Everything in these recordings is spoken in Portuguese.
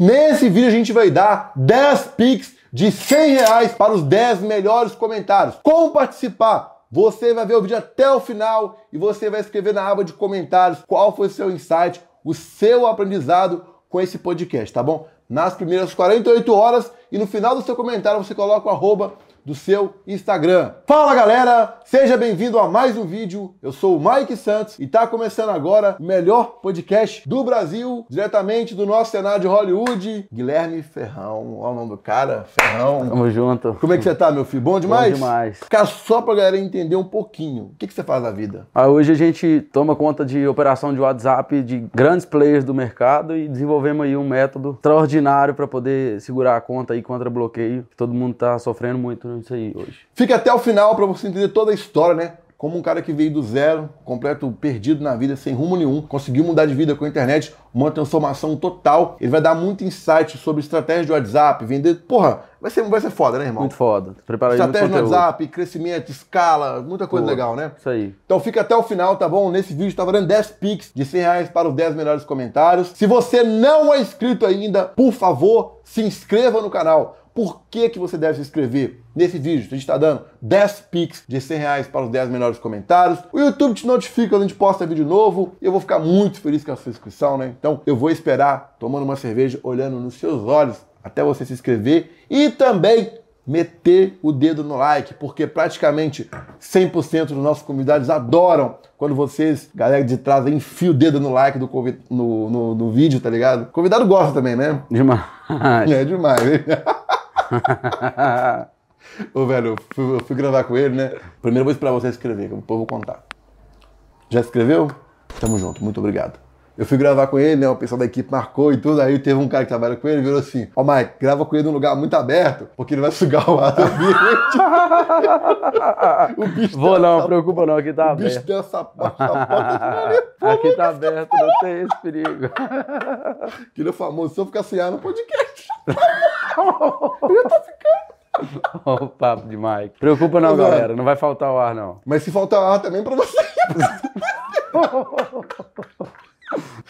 Nesse vídeo a gente vai dar 10 Pix de 100 reais para os 10 melhores comentários. Como participar? Você vai ver o vídeo até o final e você vai escrever na aba de comentários qual foi o seu insight, o seu aprendizado com esse podcast, tá bom? Nas primeiras 48 horas e no final do seu comentário você coloca o arroba do seu Instagram. Fala galera, seja bem-vindo a mais um vídeo. Eu sou o Mike Santos e está começando agora o melhor podcast do Brasil, diretamente do nosso cenário de Hollywood, Guilherme Ferrão. Olha o nome do cara, Ferrão. Tamo junto. Como é que você tá, meu filho? Bom demais? Bom demais. Cara, só pra galera entender um pouquinho, o que, que você faz na vida? Ah, hoje a gente toma conta de operação de WhatsApp de grandes players do mercado e desenvolvemos aí um método extraordinário para poder segurar a conta aí contra bloqueio. Todo mundo tá sofrendo muito isso aí hoje. Fica até o final para você entender toda a história, né? Como um cara que veio do zero, completo perdido na vida, sem rumo nenhum, conseguiu mudar de vida com a internet, uma transformação total. Ele vai dar muito insight sobre estratégia de WhatsApp, vender. Porra, vai ser, vai ser foda, né, irmão? Muito foda. Preparar Estratégia no WhatsApp, crescimento, escala, muita coisa Pô, legal, né? Isso aí. Então fica até o final, tá bom? Nesse vídeo tá valendo 10 Pix de 100 reais para os 10 melhores comentários. Se você não é inscrito ainda, por favor, se inscreva no canal. Por que, que você deve se inscrever? Nesse vídeo, a gente está dando 10 Pix de 100 reais para os 10 melhores comentários. O YouTube te notifica quando a gente posta vídeo novo. E eu vou ficar muito feliz com a sua inscrição, né? Então eu vou esperar, tomando uma cerveja, olhando nos seus olhos, até você se inscrever. E também meter o dedo no like, porque praticamente 100% dos nossos convidados adoram quando vocês, galera de trás, enfia o dedo no like do convid... no, no, no, vídeo, tá ligado? O convidado gosta também, né? Demais. É demais. Ô, velho, eu fui, eu fui, gravar com ele, né? Primeiro vou esperar você escrever, que depois eu vou contar. Já escreveu? Tamo junto, muito obrigado. Eu fui gravar com ele, né? O pessoal da equipe marcou e tudo. Aí teve um cara que trabalha com ele e virou assim: Ó, oh, Mike, grava com ele num lugar muito aberto, porque ele vai sugar o ar do ambiente. o bicho Vou não, essa... preocupa não, aqui tá aberto. O bicho tem essa porta, essa porta Aqui tá aberto, não tem esse perigo. Aquele é famoso, se eu ficar sem ar no podcast. eu tô ficando. o papo de Mike. Preocupa não, galera. Não vai faltar o ar, não. Mas se faltar ar também pra você.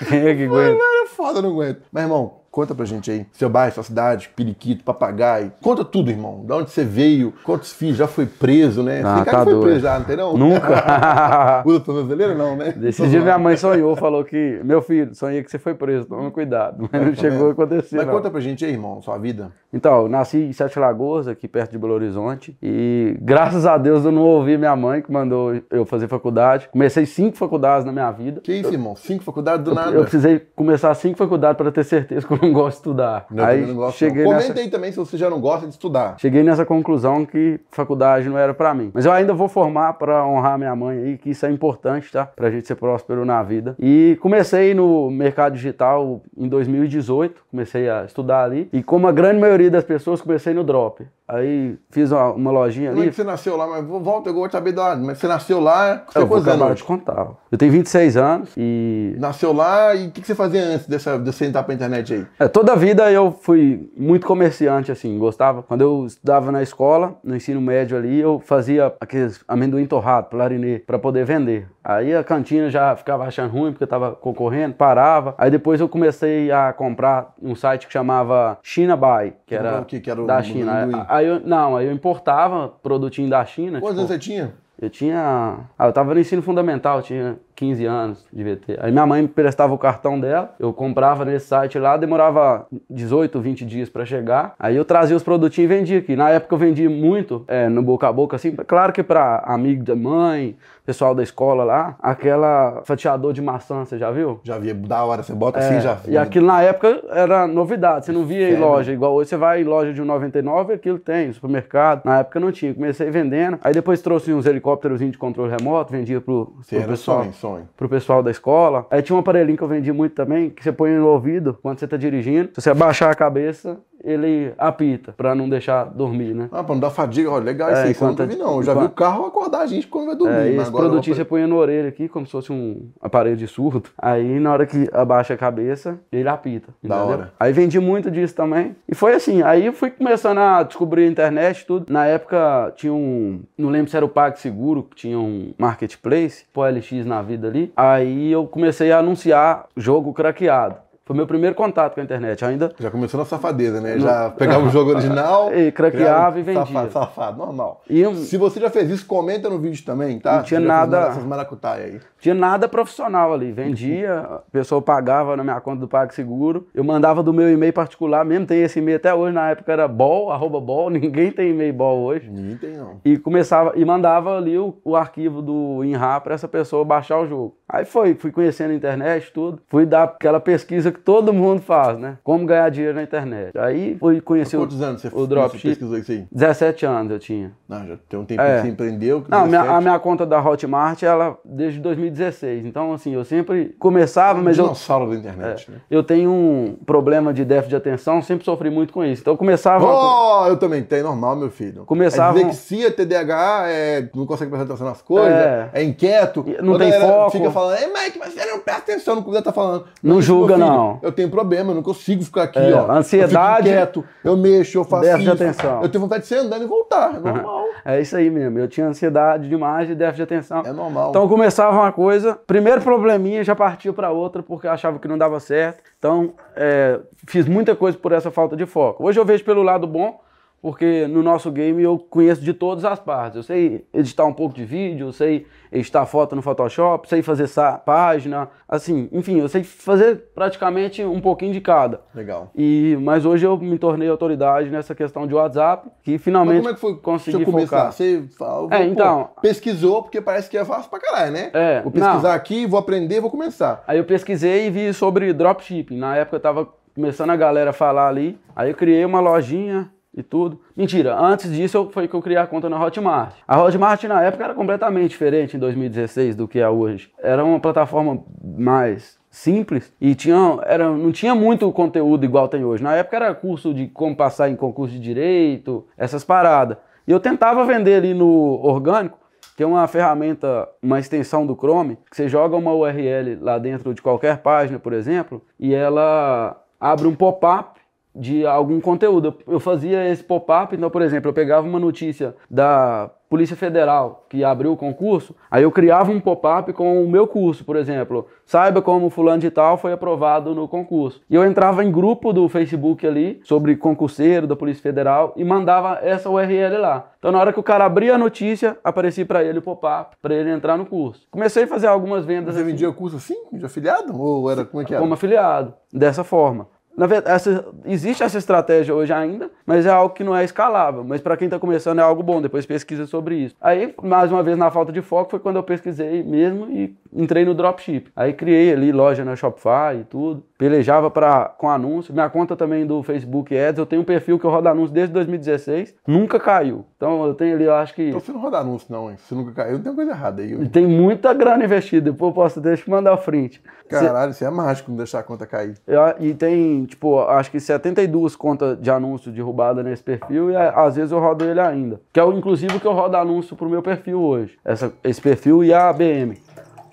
Quem é que aguenta? É foda, não aguento. Mas, irmão, conta pra gente aí. Seu bairro, sua cidade, periquito, papagaio. Conta tudo, irmão. De onde você veio, quantos filhos, já foi preso, né? Ah, tem cara tá que foi doido. preso já, não tem não? Nunca. Usa brasileiro não, né? Desse dia minha mãe sonhou, falou que, meu filho, sonhei que você foi preso, tome cuidado. Mas não chegou a acontecer, Mas não. conta pra gente aí, irmão, sua vida. Então, eu nasci em Sete Lagoas, aqui perto de Belo Horizonte. E graças a Deus eu não ouvi minha mãe que mandou eu fazer faculdade. Comecei cinco faculdades na minha vida. Que isso, irmão? Cinco faculdades do Eu, nada. eu precisei começar cinco faculdades para ter certeza que eu não gosto de estudar. Não, aí não gosto, cheguei não. nessa, Comenta aí também se você já não gosta de estudar. cheguei nessa conclusão que faculdade não era para mim. Mas eu ainda vou formar para honrar minha mãe aí, que isso é importante, tá? Pra gente ser próspero na vida. E comecei no mercado digital em 2018, comecei a estudar ali. E como a grande maioria das pessoas, comecei no Drop. Aí fiz uma, uma lojinha Como é ali. que você nasceu lá? Mas volta, eu vou saber da Mas você nasceu lá, você Eu vou anos acabar de contar. Eu tenho 26 anos e Nasceu lá e o que, que você fazia antes dessa, de você entrar pra internet aí? É, toda a vida eu fui muito comerciante, assim, gostava. Quando eu estudava na escola, no ensino médio ali, eu fazia aqueles amendoim torrado, plarinê, para poder vender. Aí a cantina já ficava achando ruim porque eu tava concorrendo, parava. Aí depois eu comecei a comprar um site que chamava China Buy, que era o quê? Que era da China. amendoim? Aí eu, não, aí eu importava produtinho da China. Quantos tipo, anos você tinha? eu tinha. Ah, eu tava no ensino fundamental, tinha 15 anos, devia ter. Aí minha mãe me prestava o cartão dela, eu comprava nesse site lá, demorava 18, 20 dias pra chegar. Aí eu trazia os produtinhos e vendia aqui. Na época eu vendia muito é, no boca a boca, assim, claro que pra amigo da mãe, pessoal da escola lá, aquela fatiador de maçã, você já viu? Já via da hora, você bota É, assim já. e aquilo na época era novidade, você não via em loja, igual hoje você vai em loja de 1,99 aquilo tem, supermercado. Na época não tinha, comecei vendendo. Aí depois trouxe uns helicópteros de controle remoto, vendia pro, Você pro pessoal sonho, sonho. Pro pessoal da escola. Aí tinha um aparelhinho que eu vendia muito também, que você põe no ouvido quando você tá dirigindo. Se você abaixar a cabeça, ele apita, pra não deixar dormir, né? Ah, pra não dar fadiga, olha, legal É, isso aí, você enquanto- não. Eu já vi o carro acordar a gente quando vai dormir. É, mas esse agora produtinho você põe na orelha aqui, como se fosse um aparelho de surdo. Aí na hora que abaixa a cabeça, ele apita. Da entendeu? hora. Aí vendi muito disso também. E foi assim, aí eu fui começando a descobrir a internet e tudo. Na época tinha um. Não lembro se era o PagSeguro, que tinha um marketplace, pô LX na vida ali. Aí eu comecei a anunciar jogo craqueado. Foi meu primeiro contato com a internet. Ainda. Já começou na safadeza, né? Já pegava o jogo original. e craqueava e vendia. Safado, safado, normal. E, Se você já fez isso, comenta no vídeo também, tá? Não tinha nada- Essas maracutaia aí. tinha nada profissional ali. Vendia, a pessoa pagava na minha conta do PagSeguro. Eu mandava do meu e-mail particular, mesmo tem esse e-mail até hoje, na época era bol, arroba bol, ninguém tem e-mail bol hoje. Ninguém tem, não. E começava e mandava ali o, o arquivo do INRA para essa pessoa baixar o jogo. Aí foi, fui conhecendo a internet, tudo. Fui dar aquela pesquisa que todo mundo faz, né? Como ganhar dinheiro na internet. Aí fui conhecer o, Quantos anos você, o você dropship. pesquisou isso aí? 17 anos eu tinha. Não, já tem um tempo É. que você empreendeu. Não, minha- 17. a minha conta da Hotmart, ela desde 2016. Então, assim, eu sempre começava, mas eu, Dinossauro da internet, né? eu tenho um problema de déficit de atenção, sempre sofri muito com isso. Então, eu começava. Oh, eu também tenho, normal, meu filho. Começava- É dislexia, TDAH, é, não consegue prestar atenção nas coisas, É. é, inquieto. Não tem foco. Fica falando, ei, Mike, mas você não presta atenção no que você tá falando. Não Mas, julga, filho, não. Eu tenho problema, eu não consigo ficar aqui, É, ó. ansiedade, Eu quieto, eu mexo, eu faço déficit de isso. atenção. Eu tenho vontade de ser andando e voltar, é normal. É isso aí mesmo. Eu tinha ansiedade demais e déficit de atenção. É normal. Então começava uma coisa, primeiro probleminha, já partia para outra porque eu achava que não dava certo. Então é, fiz muita coisa por essa falta de foco. Hoje eu vejo pelo lado bom, porque no nosso game eu conheço de todas as partes. Eu sei editar um pouco de vídeo, eu sei editar foto no Photoshop, sei fazer essa página, assim, enfim, eu sei fazer praticamente um pouquinho de cada. Legal. E, mas hoje eu me tornei autoridade nessa questão de WhatsApp, que Mas finalmente como é que foi consegui Deixa eu começar. focar. Você fala, É, então- pesquisou, porque parece que é fácil pra caralho, né? É, Vou pesquisar não. aqui, vou aprender, vou começar. Aí eu pesquisei e vi sobre dropshipping. Na época eu tava começando a galera a falar ali. Aí eu criei uma lojinha e tudo. Mentira, antes disso foi que eu criei a conta na Hotmart. A Hotmart na época era completamente diferente em 2016 do que é hoje. Era uma plataforma mais simples e tinha, era, não tinha muito conteúdo igual tem hoje. Na época era curso de como passar em concurso de direito, essas paradas. E eu tentava vender ali no orgânico, tem uma ferramenta, uma extensão do Chrome, que você joga uma URL lá dentro de qualquer página, por exemplo, e ela abre um pop-up de algum conteúdo. Eu fazia esse pop-up, então, por exemplo, eu pegava uma notícia da Polícia Federal que abriu o concurso, aí eu criava um pop-up com o meu curso, por exemplo. Saiba como fulano de tal foi aprovado no concurso. E eu entrava em grupo do Facebook ali, sobre concurseiro da Polícia Federal, e mandava essa URL lá. Então, na hora que o cara abria a notícia, aparecia para ele o pop-up, para ele entrar no curso. Comecei a fazer algumas vendas Você assim, vendia o curso assim, de afiliado? Ou era como é que era? como afiliado, dessa forma. Na verdade, essa- existe essa estratégia hoje ainda, mas é algo que não é escalável. Mas para quem está começando é algo bom, depois pesquisa sobre isso. Aí, mais uma vez, na falta de foco, foi quando eu pesquisei mesmo e entrei no dropship. Aí criei ali loja na Shopify e tudo. Pelejava pra, com anúncio. Minha conta também do Facebook Ads, eu tenho um perfil que eu rodo anúncio desde 2016, nunca caiu. Então eu tenho ali, eu acho que Então você não roda anúncio, não, hein? Você nunca caiu, tem uma coisa errada aí. tem muita grana investida. Depois eu posso deixa eu mandar o print. Caralho, isso é mágico não deixar a conta cair. E tem, tipo, acho que 72 contas de anúncio derrubada nesse perfil e às vezes eu rodo ele ainda. Que é o, inclusive o que eu rodo anúncio pro meu perfil hoje. Essa, esse perfil e a BM.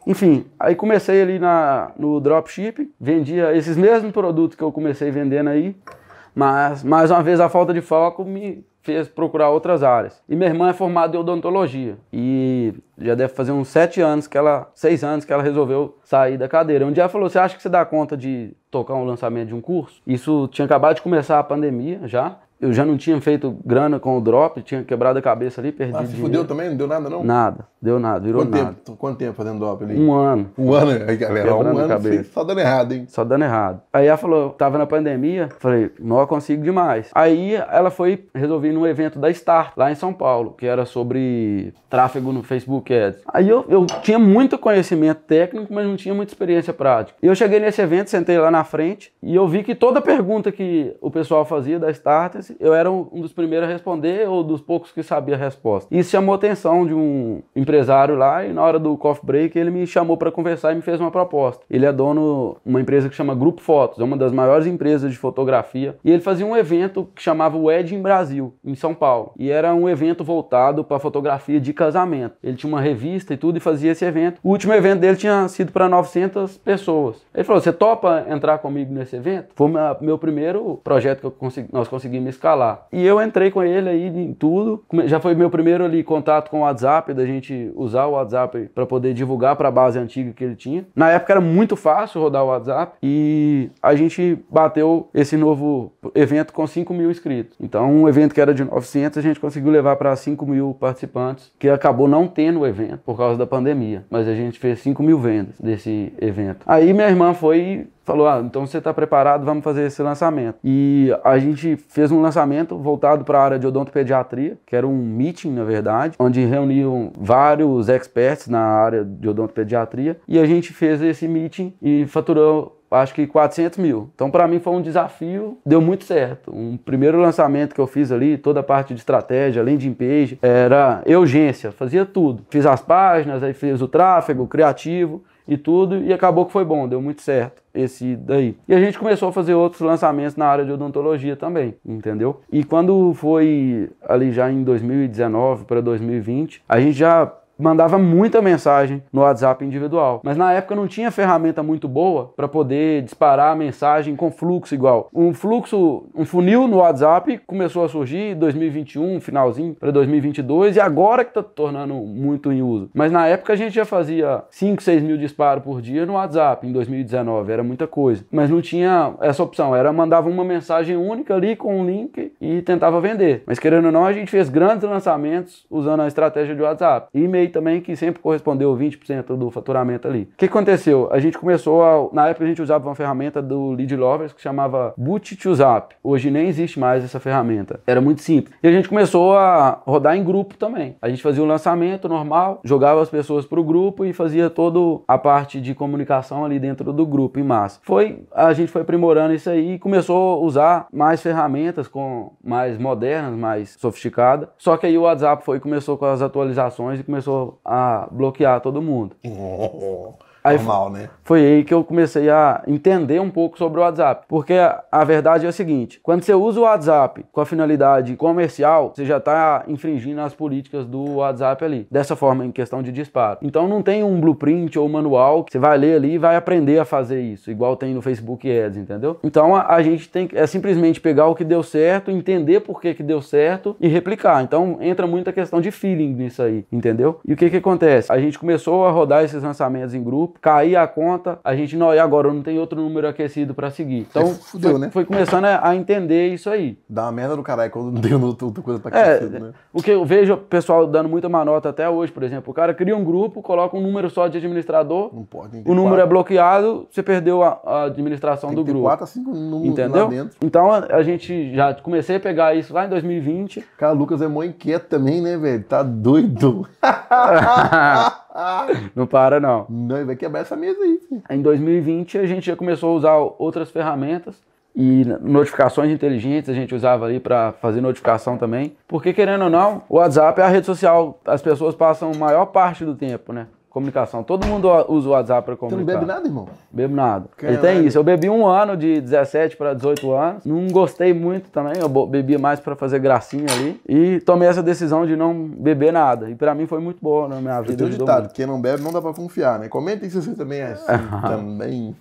Enfim, aí comecei ali na, no dropship, vendia esses mesmos produtos que eu comecei vendendo aí, mas mais uma vez a falta de foco me fez procurar outras áreas. E minha irmã é formada em odontologia e já deve fazer uns sete anos que ela, seis anos que ela resolveu sair da cadeira. Um dia ela falou: "Você acha que você dá conta de tocar um lançamento de um curso?" Isso tinha acabado de começar a pandemia já. Eu já não tinha feito grana com o drop, tinha quebrado a cabeça ali, perdi Ah, se dinheiro. fudeu também? Não deu nada, não? Nada, deu nada, virou Quanto nada. tempo, quanto tempo fazendo drop ali? Um ano. Um ano, aí, galera. Quebrando um ano cabeça. só dando errado, hein? Só dando errado. Aí ela falou, tava na pandemia, falei, não consigo demais. Aí ela foi resolver num evento da Start, lá em São Paulo, que era sobre tráfego no Facebook Ads. Aí eu, eu tinha muito conhecimento técnico, mas não tinha muita experiência prática. E eu cheguei nesse evento, sentei lá na frente, e eu vi que toda pergunta que o pessoal fazia da Eu era um dos primeiros a responder ou dos poucos que sabia a resposta. Isso chamou a atenção de um empresário lá e na hora do coffee break ele me chamou para conversar e me fez uma proposta. Ele é dono de uma empresa que chama Grupo Fotos, é uma das maiores empresas de fotografia, e ele fazia um evento que chamava Wedding Brasil, em São Paulo. E era um evento voltado para fotografia de casamento. Ele tinha uma revista e tudo e fazia esse evento. O último evento dele tinha sido para 900 pessoas. Ele falou: "Você topa entrar comigo nesse evento?" Foi meu- primeiro projeto que consegui- nós conseguimos escalar. E eu entrei com ele aí em tudo. Já foi meu primeiro ali contato com o WhatsApp, da gente usar o WhatsApp para poder divulgar para a base antiga que ele tinha. Na época era muito fácil rodar o WhatsApp e a gente bateu esse novo evento com 5 mil inscritos. Então, um evento que era de 900, a gente conseguiu levar para 5 mil participantes, que acabou não tendo o evento por causa da pandemia. Mas a gente fez 5 mil vendas desse evento. Aí minha irmã foi falou: ah, então você está preparado, vamos fazer esse lançamento. E a gente fez um lançamento voltado para a área de odontopediatria, que era um meeting, na verdade, onde reuniam vários experts na área de odontopediatria. E a gente fez esse meeting e faturou acho que 400 mil. Então, para mim, foi um desafio, deu muito certo. Um primeiro lançamento que eu fiz ali, toda a parte de estratégia, landing page, era urgência, fazia tudo. Fiz as páginas, aí fiz o tráfego, o criativo e tudo, e acabou que foi bom, deu muito certo esse daí. E a gente começou a fazer outros lançamentos na área de odontologia também, entendeu? E quando foi ali já em 2019 para 2020, a gente já mandava muita mensagem no WhatsApp individual. Mas na época não tinha ferramenta muito boa para poder disparar a mensagem com fluxo igual. Um fluxo, um funil no WhatsApp começou a surgir em 2021, finalzinho para 2022 e agora que está tornando muito em uso. Mas na época a gente já fazia 5, 6 mil disparos por dia no WhatsApp em 2019, era muita coisa. Mas não tinha essa opção, era mandava uma mensagem única ali com um link e tentava vender. Mas querendo ou não, a gente fez grandes lançamentos usando a estratégia de WhatsApp. E-mail também que sempre correspondeu 20% do faturamento ali. O que aconteceu? A gente começou a, na época a gente usava uma ferramenta do Lead Lovers que chamava Boot to Zap. Hoje nem existe mais essa ferramenta. Era muito simples. E a gente começou a rodar em grupo também. A gente fazia um lançamento normal, jogava as pessoas para o grupo e fazia toda a parte de comunicação ali dentro do grupo em massa. Foi, a gente foi aprimorando isso aí e começou a usar mais ferramentas com mais modernas, mais sofisticadas. Só que aí o WhatsApp foi começou com as atualizações e começou a bloquear todo mundo. Oh. Aí Normal, né? Foi aí que eu comecei a entender um pouco sobre o WhatsApp. Porque a, verdade é a seguinte: quando você usa o WhatsApp com a finalidade comercial, você já está infringindo as políticas do WhatsApp ali. Dessa forma, em questão de disparo. Então não tem um blueprint ou manual que você vai ler ali e vai aprender a fazer isso, igual tem no Facebook Ads, entendeu? Então a, a gente tem que é simplesmente pegar o que deu certo, entender por que, que deu certo e replicar. Então entra muita questão de feeling nisso aí, entendeu? E o que que acontece? A gente começou a rodar esses lançamentos em grupo cair a conta, a gente não, e agora não tem outro número aquecido para seguir. Então, Fudeu, foi, né? foi começando a, entender isso aí. Dá uma merda no caralho quando não tem outra coisa para é, aquecido, é, né? O que eu vejo o pessoal dando muita manota até hoje, por exemplo, o cara cria um grupo, coloca um número só de administrador, não pode, o número quatro. é bloqueado, você perdeu a, a administração do grupo. quatro a cinco números Entendeu? lá dentro. Então, a, a, gente já comecei a pegar isso lá em 2020. Cara, o Lucas é mó inquieto também, né, velho? Tá doido. não para, não. Não, vai quebrar essa mesa aí. Em 2020, a gente já começou a usar outras ferramentas e notificações inteligentes a gente usava ali para fazer notificação também. Porque, querendo ou não, o WhatsApp é a rede social, as pessoas passam a maior parte do tempo, né? Comunicação. Todo mundo usa o WhatsApp para comunicar. Você não bebe nada, irmão? Bebo nada. Ele tem isso. Eu bebi um ano de 17 para 18 anos. Não gostei muito também. Eu bebia mais para fazer gracinha ali. E tomei essa decisão de não beber nada. E para mim foi muito boa na minha vida. Eu tenho ditado, quem não bebe não dá para confiar, né? Comentem se você também é assim também.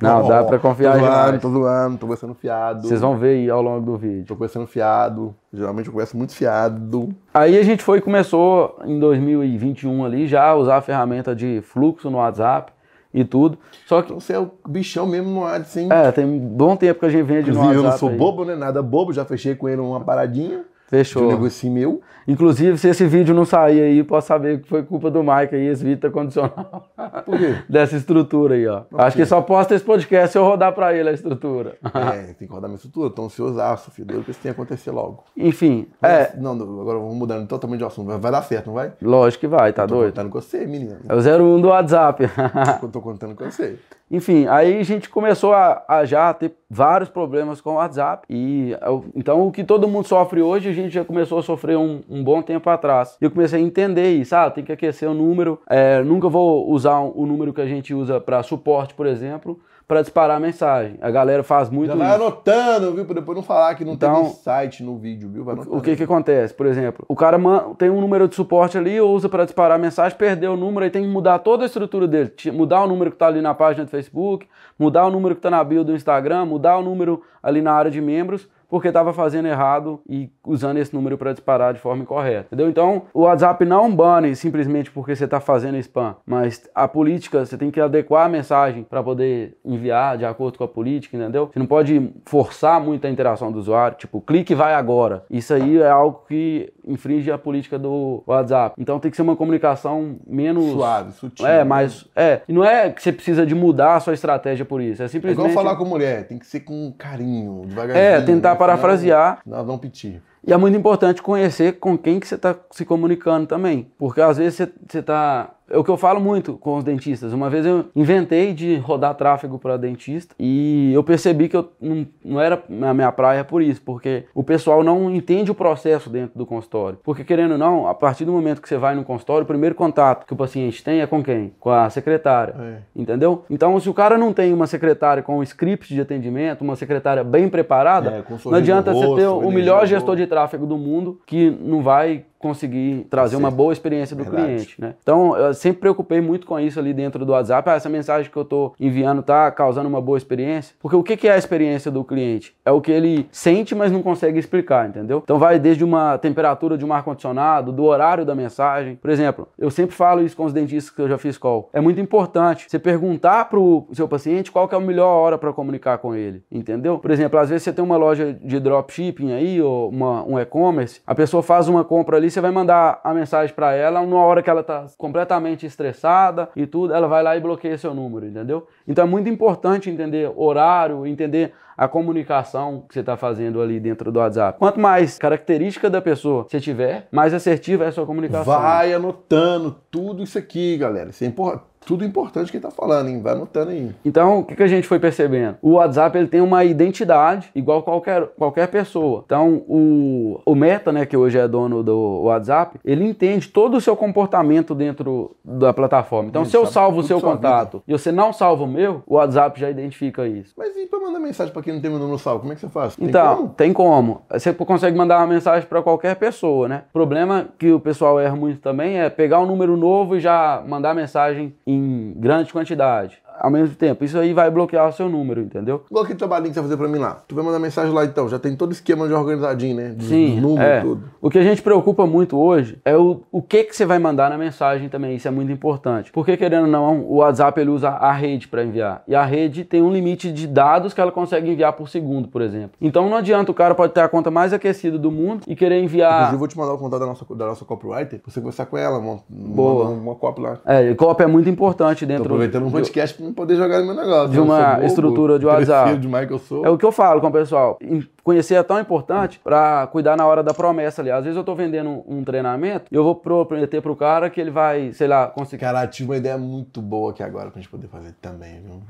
Não, dá para confiar tô zoando, demais. Tô zoando, tô conversando fiado. Vocês vão ver aí ao longo do vídeo. Tô conversando fiado. Geralmente eu converso muito fiado. Aí a gente foi começou em 2021 ali já a usar a ferramenta de fluxo no WhatsApp e tudo. Só que então, você é o bichão mesmo no WhatsApp, sim. É, tem bom tempo que a gente vende no WhatsApp. Eu não sou aí. bobo, né? Nada bobo, já fechei com ele uma paradinha. Fechou. De um negocinho meu. Inclusive, se esse vídeo não sair aí, posso saber que foi culpa do Mike aí, esse vídeo tá condicional. Por quê? Dessa estrutura aí, ó. Acho que só posta esse podcast se eu rodar pra ele a estrutura. É, tem que rodar minha estrutura. Então, se usar, filho, Deus que isso tenha acontecer logo. Enfim, é. Não, agora vamos mudando totalmente de assunto. Vai dar certo, não vai? Lógico que vai, tá eu tô doido? contando com você, menino. É o 01 do WhatsApp. eu tô contando com você. Enfim, aí a gente começou a, a, já ter vários problemas com o WhatsApp. E então o que todo mundo sofre hoje, a gente já começou a sofrer um, um bom tempo atrás. E eu comecei a entender isso. Ah, tem que aquecer o número. É, nunca vou usar o número que a gente usa para suporte, por exemplo para disparar a mensagem. A galera faz muito Já vai isso. anotando, viu? Para depois não falar que não então, tem site no vídeo, viu? O que que acontece? Por exemplo, o cara tem um número de suporte ali, usa para disparar a mensagem, perdeu o número, aí tem que mudar toda a estrutura dele. Mudar o número que está ali na página do Facebook, mudar o número que está na bio do Instagram, mudar o número ali na área de membros porque estava fazendo errado e usando esse número para disparar de forma incorreta. Entendeu? Então, o WhatsApp não bane simplesmente porque você está fazendo spam, mas a política, você tem que adequar a mensagem para poder enviar de acordo com a política, entendeu? Você não pode forçar muito a interação do usuário, tipo, clique vai agora. Isso aí é algo que infringe a política do WhatsApp. Então tem que ser uma comunicação menos Suave, sutil. É, né? mas é, e não é que você precisa de mudar a sua estratégia por isso, é É simplesmente igual falar com mulher, tem que ser com carinho, devagarzinho. É, tentar? Parafrasear. Nós vamos pedir. E é muito importante conhecer com quem que você está se comunicando também. Porque às vezes você está. É o que eu falo muito com os dentistas. Uma vez eu inventei de rodar tráfego para dentista e eu percebi que eu não, não era a minha praia por isso, porque o pessoal não entende o processo dentro do consultório. Porque querendo ou não, a partir do momento que você vai no consultório, o primeiro contato que o paciente tem é com quem? Com a secretária. É. Entendeu? Então, se o cara não tem uma secretária com um script de atendimento, uma secretária bem preparada, É, não adianta no você ter rosto, o melhor gestor de tráfego do mundo que não vai conseguir trazer uma boa experiência do Verdade. cliente, né? Então, eu sempre preocupei muito com isso ali dentro do WhatsApp. Ah, essa mensagem que eu tô enviando tá causando uma boa experiência. Porque o que que é a experiência do cliente? É o que ele sente, mas não consegue explicar, entendeu? Então, vai desde uma temperatura de um ar-condicionado, do horário da mensagem. Por exemplo, eu sempre falo isso com os dentistas que eu já fiz call. É muito importante você perguntar pro seu paciente qual que é a melhor hora para comunicar com ele, entendeu? Por exemplo, às vezes você tem uma loja de dropshipping aí, ou uma- um e-commerce, a pessoa faz uma compra ali, você vai mandar a mensagem para ela numa hora que ela tá completamente estressada e tudo, ela vai lá e bloqueia seu número, entendeu? Então é muito importante entender horário, entender a comunicação que você está fazendo ali dentro do WhatsApp. Quanto mais característica da pessoa você tiver, mais assertiva é a sua comunicação. Vai anotando tudo isso aqui, galera. Isso é impor- tudo importante que ele tá falando, hein? Vai anotando aí. Então, o que, que a gente foi percebendo? O WhatsApp ele tem uma identidade igual qualquer, qualquer pessoa. Então, o, o Meta, né, que hoje é dono do WhatsApp, ele entende todo o seu comportamento dentro da plataforma. Então, Ele se eu salvo o seu contato e você não salva o meu, o WhatsApp já identifica isso. Mas e pra mandar mensagem pra quem não tem meu número salvo? Como é que você faz? Tem Então, como? tem como. Você consegue mandar uma mensagem para qualquer pessoa, né? O problema que o pessoal erra muito também é pegar um número novo e já mandar mensagem em grande quantidade. Ao mesmo tempo, isso aí vai bloquear o seu número, entendeu? Igual aquele trabalhinho que você vai fazer pra mim lá. Tu vai mandar mensagem lá então, já tem todo o esquema de organizadinho, né? Sim, dos números, é. tudo. O que a gente preocupa muito hoje é o, o que que você vai mandar na mensagem também, isso é muito importante. Porque querendo ou não, o WhatsApp ele usa a rede para enviar. E a rede tem um limite de dados que ela consegue enviar por segundo, por exemplo. Então não adianta o cara pode ter a conta mais aquecida do mundo e querer Inclusive, enviar eu vou te mandar o contato da nossa, da nossa copywriter pra você conversar com ela, uma, Boa. uma, uma copy lá. É, cópia é muito importante Tô dentro aproveitando um do- podcast pra não poder jogar no meu negócio. de Eu uma bobo, estrutura de WhatsApp. demais que eu sou. É o que eu falo com o pessoal. Conhecer é tão importante para cuidar na hora da promessa ali. Às vezes eu tô vendendo um, treinamento e eu vou prometer pro cara que ele vai, sei lá, conseguir. Cara, tive uma ideia muito boa aqui agora pra gente poder fazer também, viu?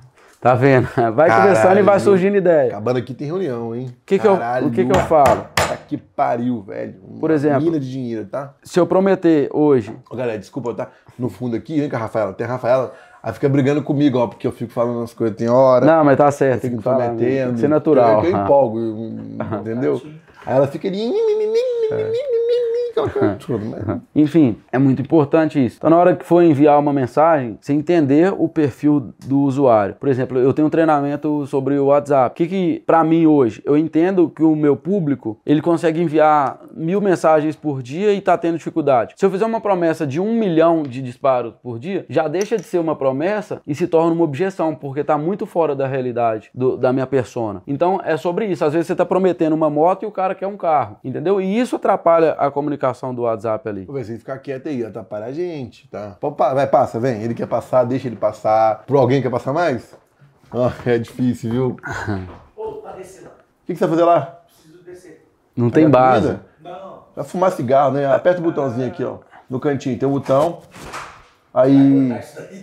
Tá vendo? Vai Caralho, conversando e vai surgindo ideia. Acabando aqui tem reunião, hein? Que que eu- Caralho, o que que eu falo? Tá que pariu, velho. Uma Por exemplo- Mina de dinheiro, tá? Se eu prometer hoje, Ô, galera, desculpa, tá? No fundo aqui, vem com a Rafaela. Tem a Rafaela, ela fica brigando comigo, ó, porque eu fico falando as coisas, tem hora. não, mas tá certo, tem que falar, tem que ser natural. Eu, eu Ah. empolgo, eu- entendeu? Aí ela fica ali. Aquela coisa toda, né? Enfim, é muito importante isso. Então, na hora que for enviar uma mensagem, você entender o perfil do usuário. Por exemplo, eu tenho um treinamento sobre o WhatsApp. O que, que para mim hoje, eu entendo que o meu público ele consegue enviar mil mensagens por dia e tá tendo dificuldade. Se eu fizer uma promessa de um milhão de disparos por dia, já deixa de ser uma promessa e se torna uma objeção, porque tá muito fora da realidade do- da minha persona. Então, é sobre isso. Às vezes você tá prometendo uma moto e o cara quer um carro, entendeu? E isso atrapalha a comunicação do WhatsApp ali. Ô, você ficar quieto aí, atrapalha a gente, tá? Vai, passa, vem. Ele quer passar, deixa ele passar. Por alguém quer passar mais? Ah, é difícil, viu? O Ô, tá descendo. que, que você vai fazer lá? Preciso descer. Não tem base. comida? Não. Vai fumar cigarro, né? Aperta o botãozinho aqui, ó. No cantinho tem um botão. Aí.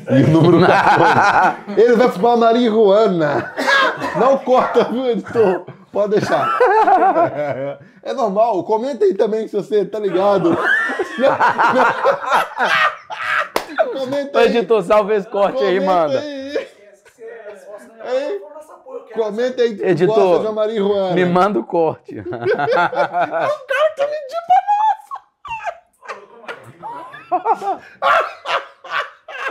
E o número 14. Ele vai fumar marihuana. Não corta, viu, editor? Pode deixar. É normal. Comenta aí também se você tá ligado. Comenta aí. editor, salve esse corte aí, Comenta manda. aí. Ei. Comenta aí que tu Editor, gosta de marihuana. Me manda o corte.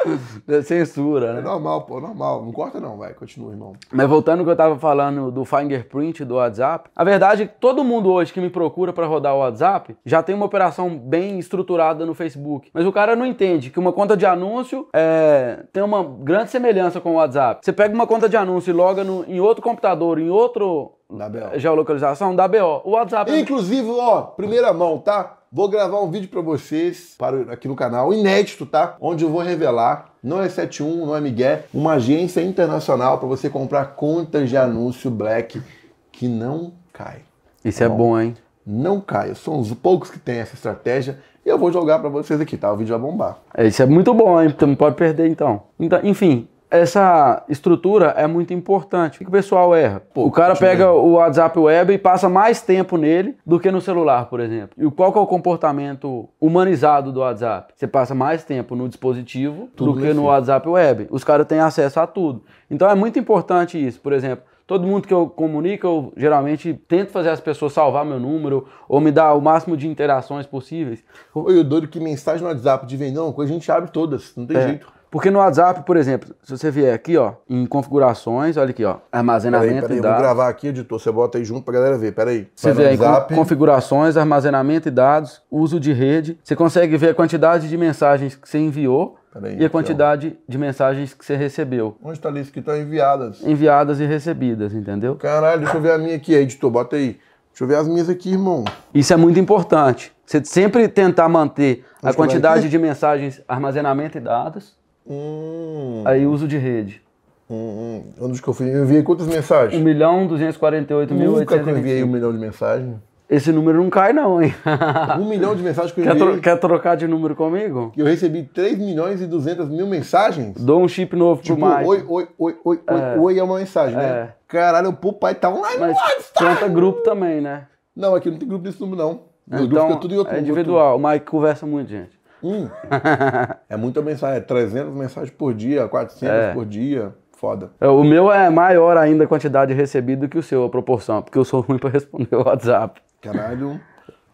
Censura, É né? normal, pô, normal. Não corta não, vai. Continua, irmão. Mas voltando ao que eu tava falando do fingerprint do WhatsApp, a verdade é que todo mundo hoje que me procura para rodar o WhatsApp já tem uma operação bem estruturada no Facebook. Mas o cara não entende que uma conta de anúncio é, tem uma grande semelhança com o WhatsApp. Você pega uma conta de anúncio e loga no- em outro computador, em outro Da BO. geolocalização, dá BO. O WhatsApp é Inclusive, ó, primeira mão, tá? Vou gravar um vídeo pra vocês para, aqui no canal, inédito, tá? Onde eu vou revelar, não é 71, não é Miguel, uma agência internacional para você comprar contas de anúncio black que não cai. Isso é bom, hein? Não cai. São os poucos que têm essa estratégia e eu vou jogar pra vocês aqui, tá? O vídeo vai bombar. É, Isso é muito bom, hein? Então não pode perder então. então. Enfim, essa estrutura é muito importante. O que o pessoal erra? o cara eu pega o WhatsApp Web e passa mais tempo nele do que no celular, por exemplo. E qual que é o comportamento humanizado do WhatsApp? Você passa mais tempo no dispositivo Tudo do que no WhatsApp Web. Os caras têm acesso a tudo. Então é muito importante isso. Por exemplo, Todo mundo que eu comunico, eu geralmente tento fazer as pessoas salvar meu número ou me dar o máximo de interações possíveis. Oi, o doido que mensagem no WhatsApp de vendão, coisa a gente abre todas, não tem É. jeito. Porque no WhatsApp, por exemplo, se você vier aqui, ó, em configurações, olha aqui, ó, Peraí, armazenamento peraí, e eu vou dados. gravar aqui, editor, você bota aí junto pra galera ver, peraí. Você vê aí WhatsApp, con- configurações, armazenamento e dados, uso de rede. Você consegue ver a quantidade de mensagens que você enviou Peraí, e a quantidade de mensagens que você recebeu, Onde tá ali escrito enviadas? enviadas e recebidas, entendeu? Caralho, deixa eu ver a minha aqui, editor, bota aí. Deixa eu ver as minhas aqui, irmão. Isso é muito importante. Você sempre tentar manter a que vai quantidade de mensagens, armazenamento e dados, Hum, aí uso de rede. hum, hum. Onde que eu fui? Eu enviei quantas 1 mensagens? milhão 248 mil Nunca que eu enviei um 825. milhão de mensagens. Esse número não cai não, hein? Um milhão de mensagens que eu quer, enviei. tro- quer trocar de número comigo? Eu recebi 3 milhões e 200 mil mensagens. Dou um chip novo pro Tipo, Mike. oi, oi, oi, oi, oi, oi é uma mensagem, né? É. Caralho, o pai tá online Mas conta grupo também, né? Não, aqui não tem grupo desse número, não. Grupo Então, fica tudo em outro é outro- individual. O Mike conversa muito, gente. Hum. é muita mensagem, é 300 mensagens por dia, 400 É. por dia. Foda. É, O meu é maior ainda a quantidade recebida do que o seu, a proporção, porque eu sou ruim pra responder o WhatsApp. Caralho,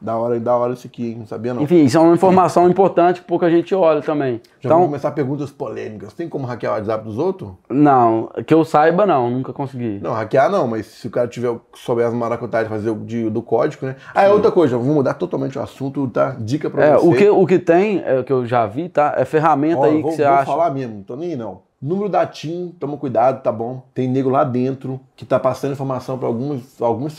da hora, da hora isso aqui, hein? não sabia não. Enfim, isso é uma informação importante que pouca gente olha também. Já vamos Então, começar perguntas polêmicas. Tem como hackear o WhatsApp dos outros? não, que eu saiba não, nunca consegui. Não, hackear não, mas se o cara tiver souber as maracutagens de fazer o de- do código, né? Ah, é outra coisa, vou mudar totalmente o assunto, tá? Dica pra É, você. o que, o que tem, é, o que eu já vi, tá? É ferramenta Ó, aí vou, que você vou acha. falar mesmo, não tô nem aí não. Número da TIM, toma cuidado, tá bom? Tem nego lá dentro que tá passando informação pra alguns, alguns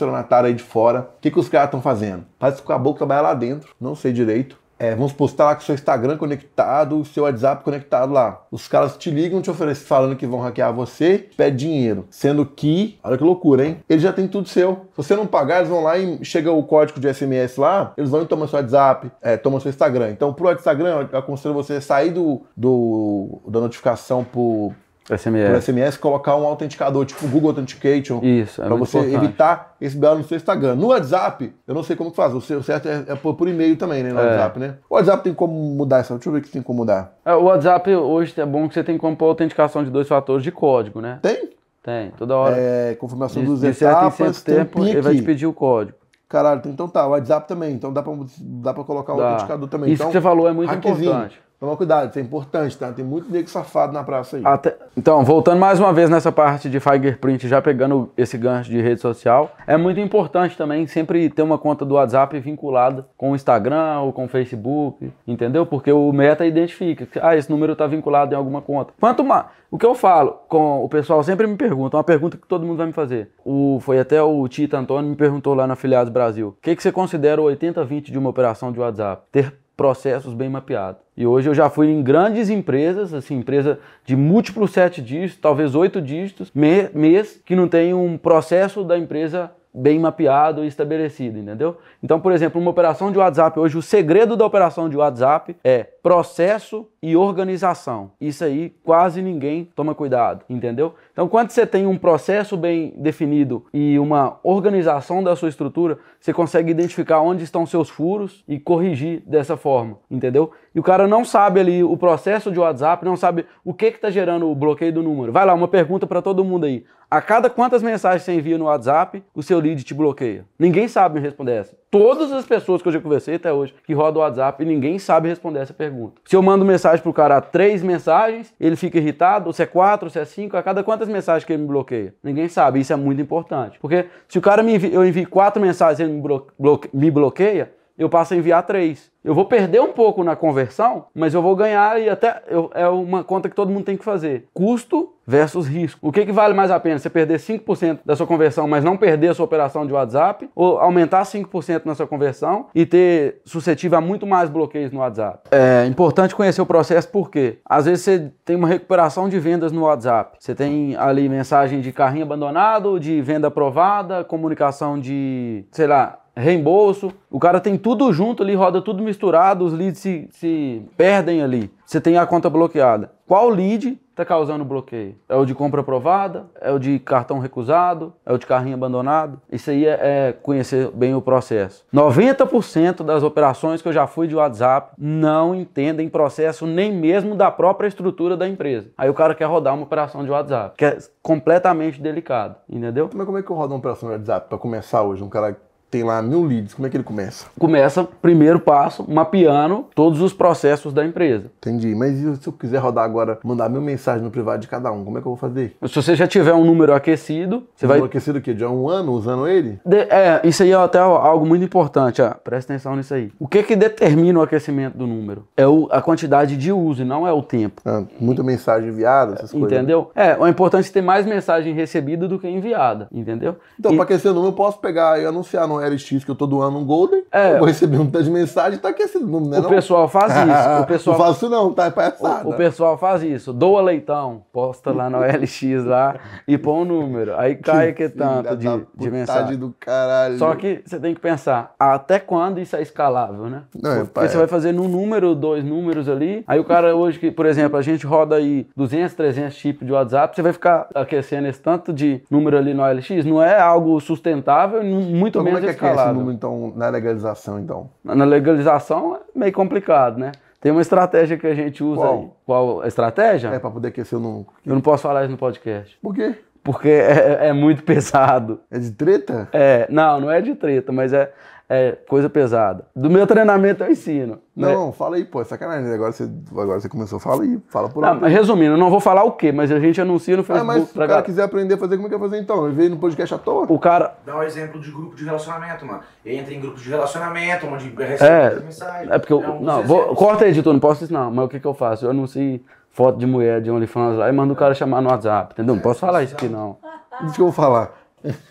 aí de fora. O que, que os caras estão fazendo? Parece que o caboclo trabalha lá dentro, não sei direito. É, vamos postar lá com o seu Instagram conectado, o seu WhatsApp conectado lá. Os caras te ligam, te oferecem falando que vão hackear você, pede dinheiro. Sendo que, olha que loucura, hein? Eles já têm tudo seu. Se você não pagar, eles vão lá e chega o código de SMS lá, eles vão e tomam seu WhatsApp, é, tomam seu Instagram. Então, pro Instagram, eu aconselho você sair do, do da notificação por, por SMS. SMS e colocar um autenticador, tipo o Google Authentication. Isso, é Pra muito você importante. evitar esse BO no seu Instagram. No WhatsApp, eu não sei como que faz. O seu certo é, é por, por e-mail também, né? No É. WhatsApp, né? O WhatsApp tem como mudar essa. Deixa eu ver o que tem como mudar. É, o WhatsApp hoje é bom que você tem como pôr autenticação de dois fatores de código, né? Tem? Tem, toda hora. É, confirmação de, dos de certo em etapas, certo tem um tempo, ele vai te pedir o código. Caralho, então tá. O WhatsApp também. Então dá pra, dá pra colocar o Dá. autenticador também. Isso então, que você falou é muito hackzinho. importante. Toma cuidado, isso é importante, tá? Tem muito nego safado na praça aí. Até- Então, voltando mais uma vez nessa parte de fingerprint, já pegando esse gancho de rede social, é muito importante também sempre ter uma conta do WhatsApp vinculada com o Instagram ou com o Facebook, entendeu? Porque o Meta identifica ah, esse número está vinculado em alguma conta. Quanto mais, o que eu falo com o pessoal sempre me pergunta, uma pergunta que todo mundo vai me fazer. O, foi até o Tito Antônio me perguntou lá na Afiliados Brasil. O que, que você considera o 80-20 de uma operação de WhatsApp? Ter processos bem mapeados. E hoje eu já fui em grandes empresas, assim, empresa de múltiplos sete dígitos, talvez oito dígitos, mês, que não tem um processo da empresa bem mapeado e estabelecido, entendeu? Então, por exemplo, uma operação de WhatsApp hoje, o segredo da operação de WhatsApp é processo e organização. Isso aí quase ninguém toma cuidado, entendeu? Então, quando você tem um processo bem definido e uma organização da sua estrutura, você consegue identificar onde estão seus furos e corrigir dessa forma, entendeu? E o cara não sabe ali o processo de WhatsApp, não sabe o que está gerando o bloqueio do número. Vai lá, uma pergunta para todo mundo aí. A cada quantas mensagens você envia no WhatsApp, o seu lead te bloqueia? Ninguém sabe me responder essa. Todas as pessoas que eu já conversei até hoje que rodam o WhatsApp e ninguém sabe responder essa pergunta. Se eu mando mensagem pro cara três mensagens, ele fica irritado, se é quatro, se é cinco, a cada quantas mensagens que ele me bloqueia? Ninguém sabe, isso é muito importante. Porque se o cara me envia, eu envio quatro mensagens e ele me, me bloqueia, eu passo a enviar três. Eu vou perder um pouco na conversão, mas eu vou ganhar e até eu- é uma conta que todo mundo tem que fazer. Custo versus risco. O que, que vale mais a pena? Você perder 5% da sua conversão, mas não perder a sua operação de WhatsApp, ou aumentar 5% na sua conversão e ter suscetível a muito mais bloqueios no WhatsApp? É importante conhecer o processo porque às vezes você tem uma recuperação de vendas no WhatsApp. Você tem ali mensagem de carrinho abandonado, de venda aprovada, comunicação de, sei lá, reembolso. O cara tem tudo junto ali, roda tudo misturado, os leads se, se perdem ali. Você tem a conta bloqueada. Qual lead está causando bloqueio? É o de compra aprovada? É o de cartão recusado? É o de carrinho abandonado? Isso aí é, é conhecer bem o processo. 90% das operações que eu já fui de WhatsApp não entendem processo nem mesmo da própria estrutura da empresa. Aí o cara quer rodar uma operação de WhatsApp, que é completamente delicado, entendeu? Mas como é que eu rodo uma operação de WhatsApp pra começar hoje? Um cara tem lá mil leads, como é que ele começa? Começa, primeiro passo, mapeando todos os processos da empresa. Entendi. Mas e se eu quiser rodar agora, mandar mil mensagens no privado de cada um, como é que eu vou fazer? Se você já tiver um número aquecido, você vai. Enlouquecido o quê? De um ano usando ele? De- é, isso aí é até algo muito importante, ó. presta atenção nisso aí. O que que determina o aquecimento do número? É o- a quantidade de uso e não é o tempo. Ah, muita mensagem enviada, essas coisas. Entendeu? É, o importante é ter mais mensagem recebida do que enviada, entendeu? Então, E- pra aquecer o número, eu posso pegar e anunciar no LX que eu tô doando um Golden. É. Eu vou receber um tanto de mensagem tá aquecido o número, né? o não? pessoal faz isso. O pessoal Não faço não, tá? É palhaçada. O, o pessoal faz isso, doa leitão, posta lá no LX lá e põe um número. Aí cai que tanto Filha de, de mensagem. do caralho. Só que você tem que pensar, até quando isso é escalável, né? Não, é, Porque você é. vai fazer num número, dois números ali, aí o cara hoje, que, por exemplo, a gente roda aí 200, 300 tipos de WhatsApp, você vai ficar aquecendo esse tanto de número ali no LX, não é algo sustentável muito como é menos que é que é escalável. número, então, na legalização, então? Na legalização é meio complicado, né? Tem uma estratégia que a gente usa Qual? aí. Qual a estratégia? É pra poder aquecer o número. Eu não posso falar isso no podcast. Por quê? Porque é, é muito pesado. É de treta? É, não, não é de treta, mas é, é coisa pesada. Do meu treinamento eu ensino. né? Não, fala aí, pô, é sacanagem. Agora você, agora você começou, fala aí, fala por Não, resumindo, eu não vou falar o que, mas a gente anuncia no Ah, Facebook mas se o cara quiser aprender a fazer, como é que vai fazer então? Ele veio no podcast à toa? O cara. Dá um exemplo de grupo de relacionamento, mano. Entra em grupo de relacionamento, onde É, recebe mensagens. é porque eu. um dos não, vou, corta aí, editor, não posso isso não. Mas o que, que eu faço? Eu anuncio foto de mulher de OnlyFans lá e mando o cara chamar no WhatsApp, entendeu? Não posso falar isso aqui não. Isso que eu vou falar.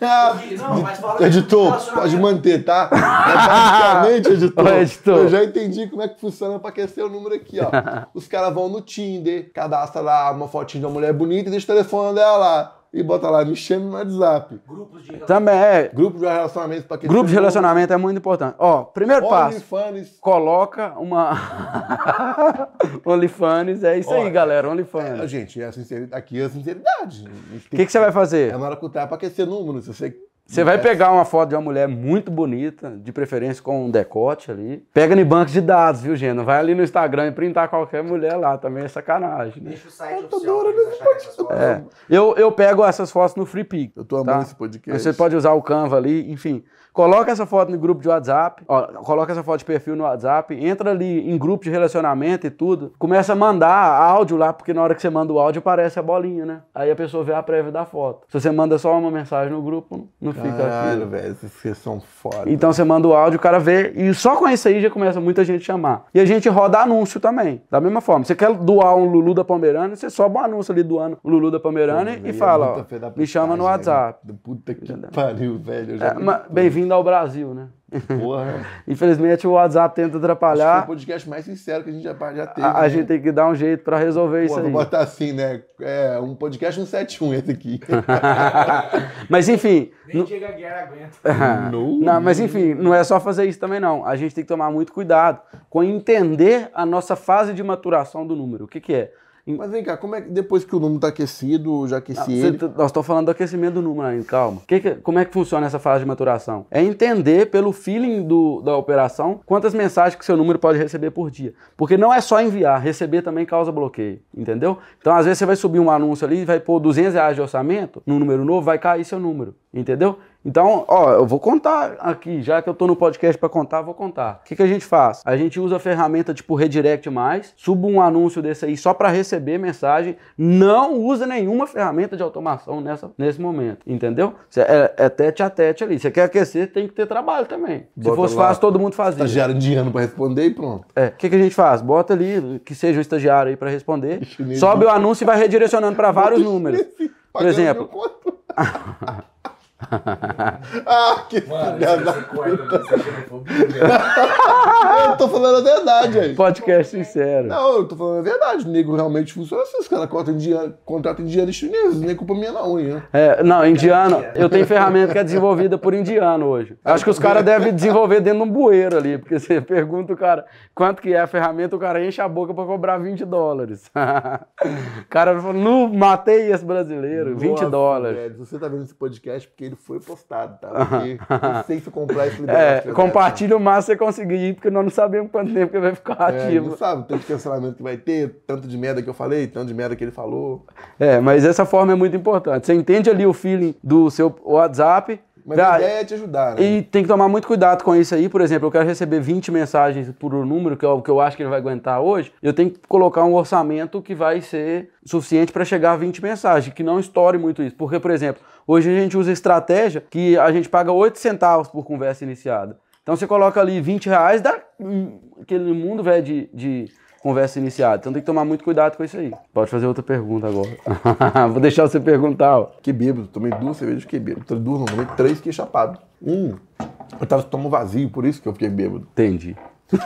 Não, mas fala Editor, relacionamento. pode manter, tá? Mas basicamente, editor, Ô, editor. eu já entendi como é que funciona pra aquecer o número aqui, ó. Os caras vão no Tinder, cadastra lá uma fotinha de uma mulher bonita e deixa o telefone dela lá. E bota lá, me chame no WhatsApp. Grupos de relacionamento. Também é. Grupo de relacionamento pra aquecer Grupo de relacionamento é muito importante. Ó, primeiro passo. OnlyFans. Coloca uma. OnlyFans, é isso aí, galera. É, OnlyFans. gente, é a sinceridade, aqui é a sinceridade. O que, que você vai fazer? É na hora que o tá pra aquecer número. Se você Você vai pegar uma foto de uma mulher muito bonita, de preferência com um decote ali. Pega em banco de dados, viu, gente? Não vai ali no Instagram e printar qualquer mulher lá, também é sacanagem, né? Deixa o site Eu tô oficial fotos. É. Eu, eu pego essas fotos no Free Pick. Eu tô amando tá? esse podcast. Você pode usar o Canva ali, enfim. Coloca essa foto no grupo de WhatsApp, ó, coloca essa foto de perfil no WhatsApp, entra ali em grupo de relacionamento e tudo, começa a mandar áudio lá, porque na hora que você manda o áudio aparece a bolinha, né? Aí a pessoa vê a prévia da foto. Se você manda só uma mensagem no grupo, não fica Caralho, aquilo. velho, vocês são foda. Então você manda o áudio, o cara vê, e só com isso aí já começa muita gente a chamar. E a gente roda anúncio também, da mesma forma. Você quer doar um Lulu da Pomerânia, você sobe um anúncio ali doando o Lulu da Pomerânia e fala, ó, me chama no WhatsApp. Puta que pariu, velho. É, Bem-vindo ao Brasil, né? Porra. Infelizmente o WhatsApp tenta Acho que foi o atrapalhar. podcast mais sincero que a gente já, já teve. A, a né? gente tem que dar um jeito pra resolver Pô, isso vou aí. botar assim, né? É um podcast 171 esse aqui. Mas enfim, Nem Diego Aguiar aguenta. No- não, mas enfim, não é só fazer isso também não. A gente tem que tomar muito cuidado com entender a nossa fase de maturação do número. O que que é? Mas vem cá, como é que depois que o número tá aquecido, já aqueci Não, ele. você- nós estamos falando do aquecimento do número ainda, calma. Que que- como é que funciona essa fase de maturação? É entender pelo feeling do- da operação quantas mensagens que seu número pode receber por dia. Porque não é só enviar, receber também causa bloqueio, entendeu? Então, às vezes, você vai subir um anúncio ali, vai pôr 200 reais de orçamento no número novo, vai cair seu número, entendeu? Então, ó, eu vou contar aqui, já que eu tô no podcast para contar, vou contar. O que, que a gente faz? A gente usa a ferramenta tipo Redirect mais, suba um anúncio desse aí só para receber mensagem, não usa nenhuma ferramenta de automação nessa, nesse momento, entendeu? Cê- É, é tete a tete ali. Você quer aquecer, tem que ter trabalho também. Se Bota fosse lá. fácil, todo mundo fazia. Estagiário indiano pra responder e pronto. É, o que, que a gente faz? Bota ali, que seja um estagiário aí para responder, sobe o anúncio e vai redirecionando para vários números. Por exemplo. ah, que Mano, filha da você corta, isso é. Eu tô falando a verdade aí. podcast sincero. Não, eu tô falando a verdade. O nego realmente funciona assim. Os caras contratam indiano, contratam indiano e chineses. Nem culpa minha não, hein? É, não, indiano, eu tenho ferramenta que é desenvolvida por indiano hoje. Acho que os caras devem desenvolver dentro de um bueiro ali, porque você pergunta o cara quanto que é a ferramenta, o cara enche a boca pra cobrar 20 dólares. o cara falou, não, matei esse brasileiro, 20 Nossa, dólares. velho, você tá vendo esse podcast porque ele foi postado, tá? Porque licença complexo liberal. É, compartilha o máximo que você conseguir, porque nós não sabemos quanto tempo que vai ficar É, ativo. não sabe o tanto de cancelamento que vai ter, tanto de merda que eu falei, tanto de merda que ele falou. É, mas essa forma é muito importante. Você entende ali o feeling do seu WhatsApp. Mas a ideia é te ajudar, né? E tem que tomar muito cuidado com isso aí. Por exemplo, eu quero receber 20 mensagens por um número, que é o que eu acho que ele vai aguentar hoje. Eu tenho que colocar um orçamento que vai ser suficiente para chegar a 20 mensagens, que não estoure muito isso. Porque, por exemplo, hoje a gente usa estratégia que a gente paga 8 centavos por conversa iniciada. Então você coloca ali 20 reais, dá hum, aquele mundo velho de, de conversa iniciada. Então tem que tomar muito cuidado com isso aí. Pode fazer outra pergunta agora. Vou deixar você perguntar. ó. Que bêbado, tomei duas cervejas que bêbado. Duas, não, tomei três que chapado. Um, eu tava tomando vazio, por isso que eu fiquei bêbado. Entendi.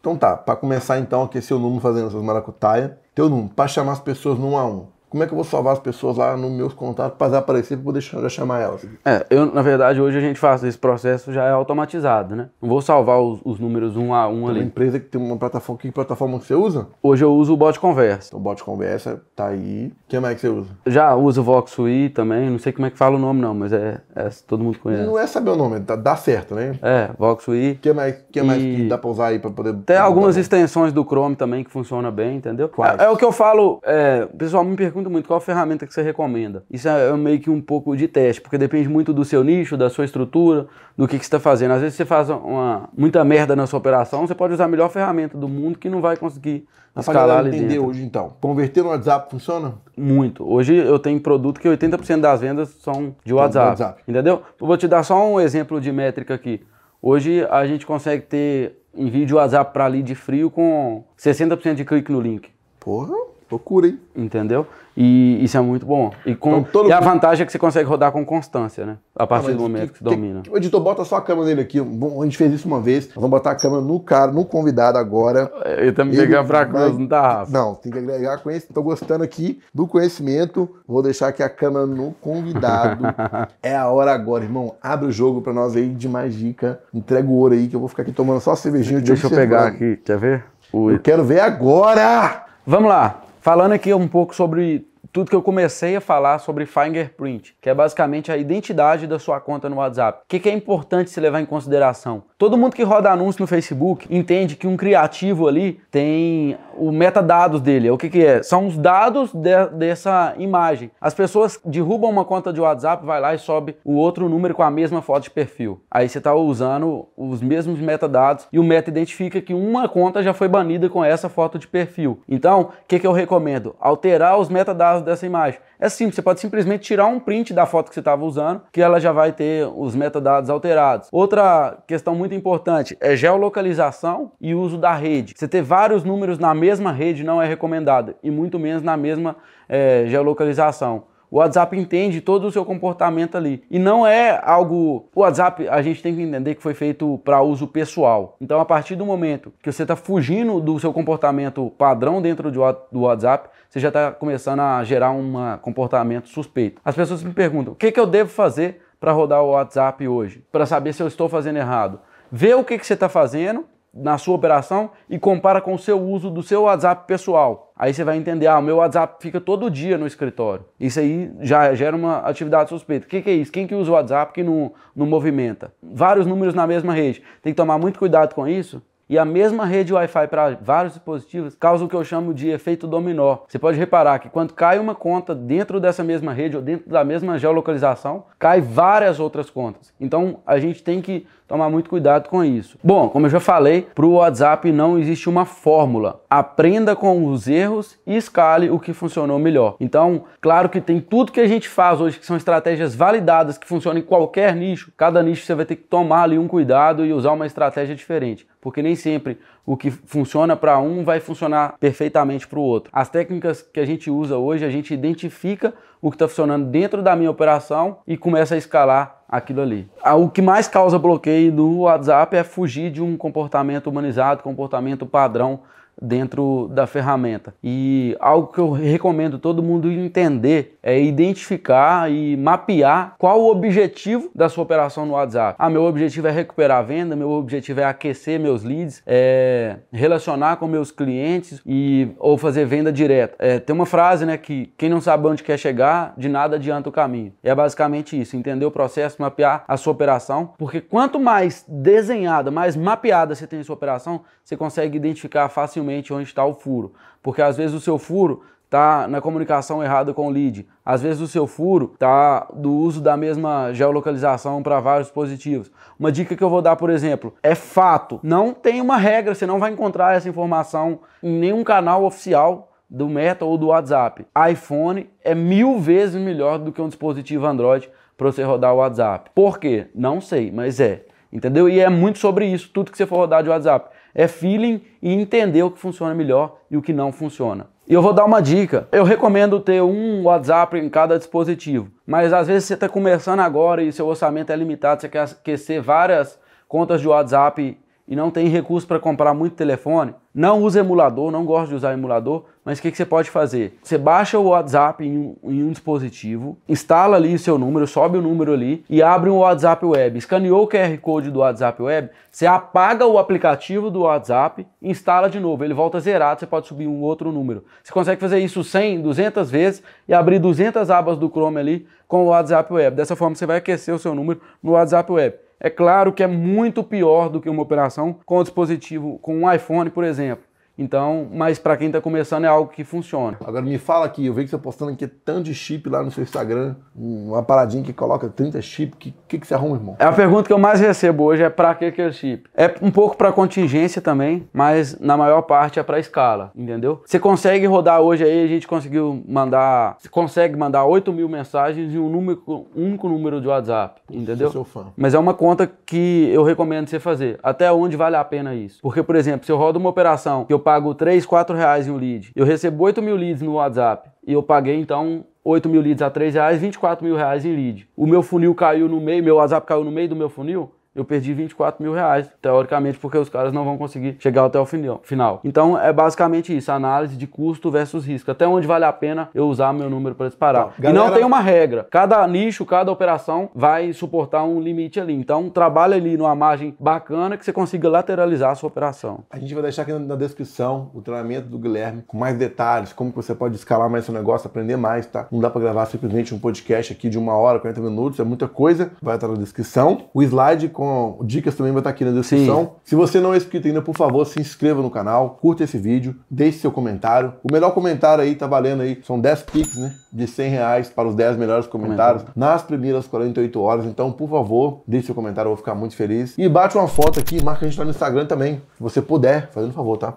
Então tá, pra começar então aquecer o número fazendo essas maracutaia, teu número, pra chamar as pessoas no um a um. Como é que eu vou salvar as pessoas lá nos meus contatos pra aparecer pra poder já chamar elas? É, eu, na verdade, hoje a gente faz esse processo já é automatizado, né? Não vou salvar os, os números um a um Uma ali. empresa que tem uma plataforma, que plataforma que você usa? Hoje eu uso o bot conversa. Então bot conversa, tá aí. O que mais que você usa? Já uso o VoxSui também, não sei como é que fala o nome não, mas é, é- todo mundo conhece. Não é saber o nome, tá- dá certo, né? É, VoxSui. O que mais, que, mais E- que dá pra usar aí pra poder. Tem algumas extensões do Chrome também que funcionam bem, entendeu? É, é o que eu falo, é, o pessoal me pergunta muito qual ferramenta que você recomenda. Isso é, é meio que um pouco de teste, porque depende muito do seu nicho, da sua estrutura, do que, que você está fazendo. Às vezes você faz uma, muita merda na sua operação, você pode usar a melhor ferramenta do mundo que não vai conseguir Mas escalar ali entender dentro. hoje então. Converter no WhatsApp funciona? Muito. Hoje eu tenho produto que 80% das vendas são de WhatsApp, WhatsApp. Entendeu? Eu vou te dar só um exemplo de métrica aqui. Hoje a gente consegue ter envio de WhatsApp para lead frio com 60% de clique no link. Porra, loucura, hein? Entendeu? E isso é muito bom. E, com, Então, e a vantagem é que você consegue rodar com constância, né? A partir Ah, do momento que, você tem- domina. O editor, bota só a câmera nele aqui. Bom, A gente fez isso uma vez. Nós vamos botar a câmera no cara, no convidado agora. Eu também Ele pegar pra vai- cruz, não tá, Rafa? Não, tem que agregar conhecimento. Tô gostando aqui do conhecimento. Vou deixar aqui a câmera no convidado. é a hora agora, irmão. Abre o jogo pra nós aí de mais dica. Entrega o ouro aí que eu vou ficar aqui tomando só cervejinha. te Deixa eu pegar aqui, quer ver? O- Eu quero ver agora! Vamos lá. Falando aqui um pouco sobre tudo que eu comecei a falar sobre fingerprint, que é basicamente a identidade da sua conta no WhatsApp. O que, é importante se levar em consideração? Todo mundo que roda anúncio no Facebook entende que um criativo ali tem o metadados dele. O que, que é? São os dados de- dessa imagem. As pessoas derrubam uma conta de WhatsApp, vai lá e sobe o outro número com a mesma foto de perfil. Aí você está usando os mesmos metadados e o meta identifica que uma conta já foi banida com essa foto de perfil. Então, o que, que eu recomendo? Alterar os metadados dessa imagem. É simples, você pode simplesmente tirar um print da foto que você estava usando, que ela já vai ter os metadados alterados. Outra questão muito importante é geolocalização e uso da rede. Você ter vários números na mesma rede não é recomendado, e muito menos na mesma eh, geolocalização. O WhatsApp entende todo o seu comportamento ali. E não é algo. O WhatsApp, a gente tem que entender que foi feito para uso pessoal. Então, a partir do momento que você está fugindo do seu comportamento padrão dentro do WhatsApp, você já está começando a gerar um comportamento suspeito. As pessoas me perguntam: o que, que eu devo fazer para rodar o WhatsApp hoje? Para saber se eu estou fazendo errado. Vê o que, que você está fazendo na sua operação e compara com o seu uso do seu WhatsApp pessoal. Aí você vai entender, ah, o meu WhatsApp fica todo dia no escritório. Isso aí já gera uma atividade suspeita. O que, que é isso? Quem que usa o WhatsApp que não, não movimenta? Vários números na mesma rede. Tem que tomar muito cuidado com isso, e a mesma rede Wi-Fi para vários dispositivos causa o que eu chamo de efeito dominó. Você pode reparar que quando cai uma conta dentro dessa mesma rede ou dentro da mesma geolocalização, cai várias outras contas. Então a gente tem que tomar muito cuidado com isso. Bom, como eu já falei, para o WhatsApp não existe uma fórmula. Aprenda com os erros e escale o que funcionou melhor. Então, claro que tem tudo que a gente faz hoje que são estratégias validadas que funcionam em qualquer nicho. Cada nicho você vai ter que tomar ali um cuidado e usar uma estratégia diferente porque nem sempre o que funciona para um vai funcionar perfeitamente para o outro. As técnicas que a gente usa hoje, a gente identifica o que está funcionando dentro da minha operação e começa a escalar aquilo ali. Ah, o que mais causa bloqueio no WhatsApp é fugir de um comportamento humanizado, comportamento padrão dentro da ferramenta. E algo que eu recomendo todo mundo entender é identificar e mapear qual o objetivo da sua operação no WhatsApp. Ah, meu objetivo é recuperar a venda, meu objetivo é aquecer meus leads, é relacionar com meus clientes e ou fazer venda direta. É, tem uma frase, né, que quem não sabe onde quer chegar, de nada adianta o caminho. É basicamente isso, entender o processo, mapear a sua operação, porque quanto mais desenhada, mais mapeada você tem a sua operação, você consegue identificar facilmente onde está o furo. Porque às vezes o seu furo está na comunicação errada com o lead. Às vezes o seu furo está do uso da mesma geolocalização para vários dispositivos. Uma dica que eu vou dar, por exemplo, é fato. Não tem uma regra, você não vai encontrar essa informação em nenhum canal oficial do Meta ou do WhatsApp. iPhone é mil vezes melhor do que um dispositivo Android para você rodar o WhatsApp. Por quê? Não sei, mas é. Entendeu? E é muito sobre isso, tudo que você for rodar de WhatsApp é feeling e entender o que funciona melhor e o que não funciona. E eu vou dar uma dica. Eu recomendo ter um WhatsApp em cada dispositivo. Mas às vezes você está começando agora e seu orçamento é limitado, você quer aquecer várias contas de WhatsApp e não tem recurso para comprar muito telefone, não usa emulador, não gosta de usar emulador, mas o que, que, você pode fazer? Você baixa o WhatsApp em um, em um, dispositivo, instala ali o seu número, sobe o número ali e abre um WhatsApp Web. Escaneou o QR Code do WhatsApp Web, você apaga o aplicativo do WhatsApp, instala de novo, ele volta zerado, você pode subir um outro número. Você consegue fazer isso 100, 200 vezes e abrir 200 abas do Chrome ali com o WhatsApp Web. Dessa forma você vai aquecer o seu número no WhatsApp Web. É claro que é muito pior do que uma operação com o dispositivo, com um iPhone, por exemplo. Então, mas para quem está começando é algo que funciona. Agora me fala aqui, eu vejo que você postando aqui tanto de chip lá no seu Instagram, uma paradinha que coloca 30 chip, o que, que, que você arruma, irmão? É a pergunta que eu mais recebo hoje é para que aquele chip? É um pouco para contingência também, mas na maior parte é para escala, entendeu? Você consegue rodar hoje aí, a gente conseguiu mandar, você consegue mandar 8 mil mensagens em um número, um único número de WhatsApp, entendeu? Sou fã. Mas é uma conta que eu recomendo você fazer. Até onde vale a pena isso? Porque, por exemplo, se eu rodo uma operação que eu pago 3, 4 reais em um lead. Eu recebo 8 mil leads no WhatsApp. E eu paguei, então, 8 mil leads a 3 reais, 24 mil reais em lead. O meu funil caiu no meio, meu WhatsApp caiu no meio do meu funil eu perdi 24 mil reais, teoricamente, porque os caras não vão conseguir chegar até o final. Então é basicamente isso, análise de custo versus risco. Até onde vale a pena eu usar meu número para disparar. Tá, galera... E não tem uma regra. Cada nicho, cada operação vai suportar um limite ali. Então trabalha ali numa margem bacana que você consiga lateralizar a sua operação. A gente vai deixar aqui na descrição o treinamento do Guilherme com mais detalhes, como você pode escalar mais seu negócio, aprender mais, tá? Não dá para gravar simplesmente um podcast aqui de uma hora, 40 minutos, é muita coisa. Vai estar na descrição. O slide com dicas também vai estar aqui na descrição. Sim. Se você não é inscrito ainda, por favor, se inscreva no canal, curta esse vídeo, deixe seu comentário. O melhor comentário aí tá valendo aí, são 10 pics, né? De 100 reais para os 10 melhores comentários nas primeiras 48 horas. Então, por favor, deixe seu comentário, eu vou ficar muito feliz. E bate uma foto aqui, marca a gente lá no Instagram também, se você puder, fazendo favor, tá?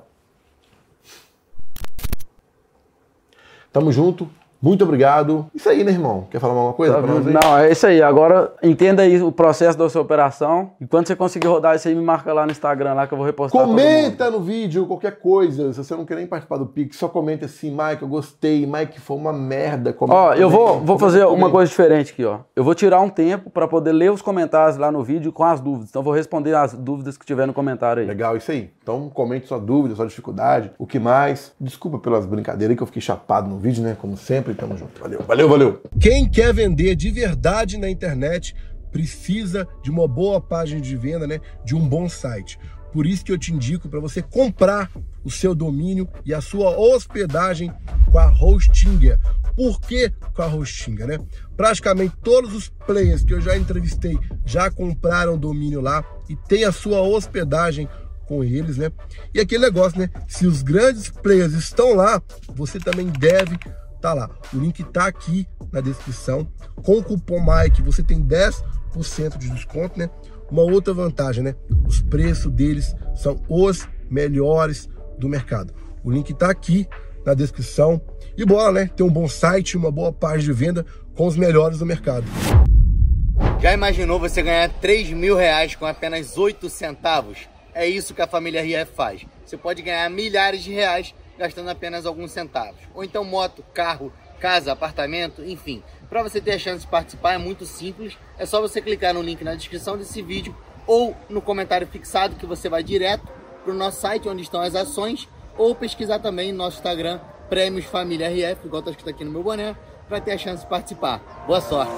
Tamo junto. Muito obrigado. Isso aí, né, irmão? Quer falar alguma coisa? Tá Não, é isso aí. Agora entenda aí o processo da sua operação. E quando você conseguir rodar isso aí, me marca lá no Instagram lá que eu vou repostar. Comenta no vídeo qualquer coisa. Se você não quer nem participar do Pix, só comenta assim, Mike, eu gostei, Mike, foi uma merda. Comenta ó, eu vou, vou fazer uma coisa diferente aqui, ó. Eu vou tirar um tempo para poder ler os comentários lá no vídeo com as dúvidas. Então eu vou responder as dúvidas que tiver no comentário aí. Legal, isso aí. Então comente sua dúvida, sua dificuldade, o que mais. Desculpa pelas brincadeiras que eu fiquei chapado no vídeo, né? Como sempre, tamo junto. Valeu. Valeu, valeu. Quem quer vender de verdade na internet precisa de uma boa página de venda, né? De um bom site. Por isso que eu te indico para você comprar o seu domínio e a sua hospedagem com a Hostinger. Por que com a Hostinger, né? Praticamente todos os players que eu já entrevistei já compraram domínio lá e tem a sua hospedagem com eles, né? E aquele negócio, né? Se os grandes players estão lá, você também deve tá lá. O link tá aqui na descrição. Com o cupom Mike você tem 10% de desconto, né? Uma outra vantagem, né? Os preços deles são os melhores do mercado. O link tá aqui na descrição. E bora, né? Ter um bom site, uma boa página de venda com os melhores do mercado. Já imaginou você ganhar 3 mil reais com apenas 8 centavos? É isso que a família RF faz. Você pode ganhar milhares de reais gastando apenas alguns centavos. Ou então moto, carro, casa, apartamento, enfim. Para você ter a chance de participar é muito simples. É só você clicar no link na descrição desse vídeo ou no comentário fixado que você vai direto para o nosso site onde estão as ações ou pesquisar também no nosso Instagram Prêmios Família RF, igual está escrito aqui no meu boné, para ter a chance de participar. Boa sorte!